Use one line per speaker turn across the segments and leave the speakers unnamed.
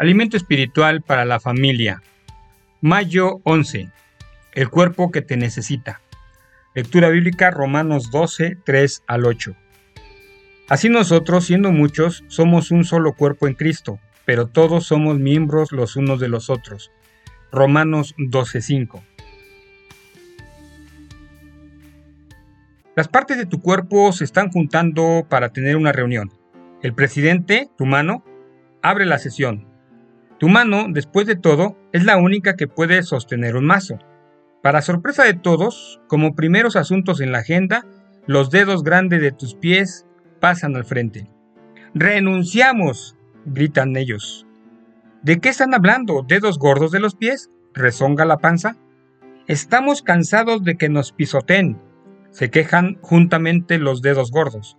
Alimento espiritual para la familia. Mayo 11. El cuerpo que te necesita. Lectura bíblica Romanos 12, 3 al 8. Así nosotros, siendo muchos, somos un solo cuerpo en Cristo, pero todos somos miembros los unos de los otros. Romanos 12, 5. Las partes de tu cuerpo se están juntando para tener una reunión. El presidente, tu mano, abre la sesión. Tu mano, después de todo, es la única que puede sostener un mazo. Para sorpresa de todos, como primeros asuntos en la agenda, los dedos grandes de tus pies pasan al frente. ¡Renunciamos! gritan ellos. ¿De qué están hablando? ¿Dedos gordos de los pies? rezonga la panza. Estamos cansados de que nos pisoteen, se quejan juntamente los dedos gordos.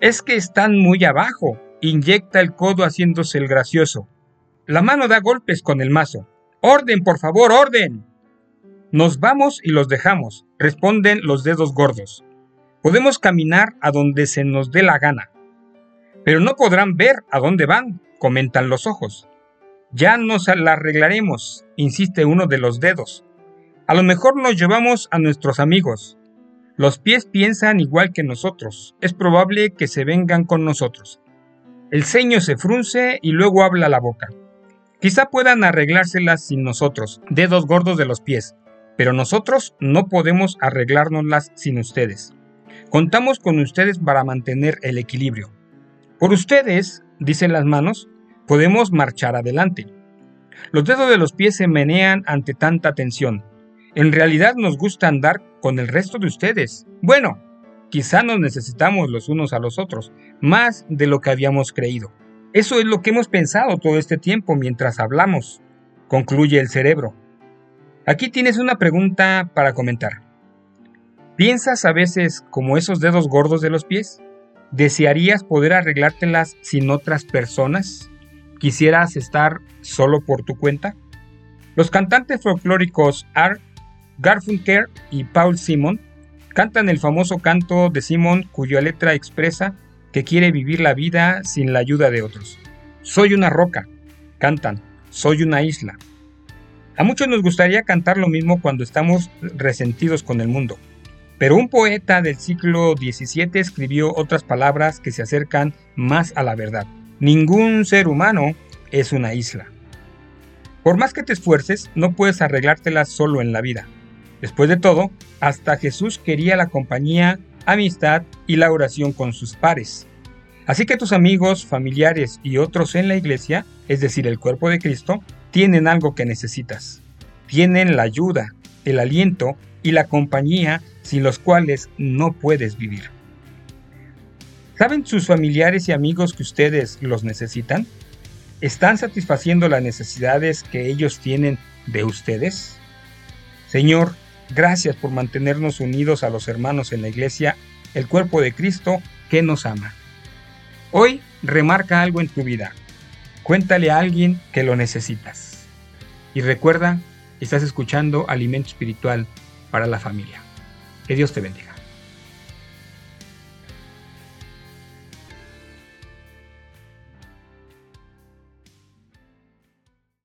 Es que están muy abajo, inyecta el codo haciéndose el gracioso. La mano da golpes con el mazo. ¡Orden, por favor, orden! Nos vamos y los dejamos, responden los dedos gordos. Podemos caminar a donde se nos dé la gana. Pero no podrán ver a dónde van, comentan los ojos. Ya nos la arreglaremos, insiste uno de los dedos. A lo mejor nos llevamos a nuestros amigos. Los pies piensan igual que nosotros. Es probable que se vengan con nosotros. El ceño se frunce y luego habla la boca. Quizá puedan arreglárselas sin nosotros, dedos gordos de los pies, pero nosotros no podemos arreglárnoslas sin ustedes. Contamos con ustedes para mantener el equilibrio. Por ustedes, dicen las manos, podemos marchar adelante. Los dedos de los pies se menean ante tanta tensión. En realidad nos gusta andar con el resto de ustedes. Bueno, quizá nos necesitamos los unos a los otros, más de lo que habíamos creído. Eso es lo que hemos pensado todo este tiempo mientras hablamos, concluye el cerebro. Aquí tienes una pregunta para comentar. ¿Piensas a veces como esos dedos gordos de los pies? ¿Desearías poder arreglártelas sin otras personas? ¿Quisieras estar solo por tu cuenta? Los cantantes folclóricos Art Garfunkel y Paul Simon cantan el famoso canto de Simon cuya letra expresa que quiere vivir la vida sin la ayuda de otros. Soy una roca, cantan, soy una isla. A muchos nos gustaría cantar lo mismo cuando estamos resentidos con el mundo, pero un poeta del siglo XVII escribió otras palabras que se acercan más a la verdad. Ningún ser humano es una isla. Por más que te esfuerces, no puedes arreglártelas solo en la vida. Después de todo, hasta Jesús quería la compañía amistad y la oración con sus pares. Así que tus amigos, familiares y otros en la iglesia, es decir, el cuerpo de Cristo, tienen algo que necesitas. Tienen la ayuda, el aliento y la compañía sin los cuales no puedes vivir. ¿Saben sus familiares y amigos que ustedes los necesitan? ¿Están satisfaciendo las necesidades que ellos tienen de ustedes? Señor, Gracias por mantenernos unidos a los hermanos en la iglesia, el cuerpo de Cristo que nos ama. Hoy remarca algo en tu vida. Cuéntale a alguien que lo necesitas. Y recuerda, estás escuchando Alimento Espiritual para la Familia. Que Dios te bendiga.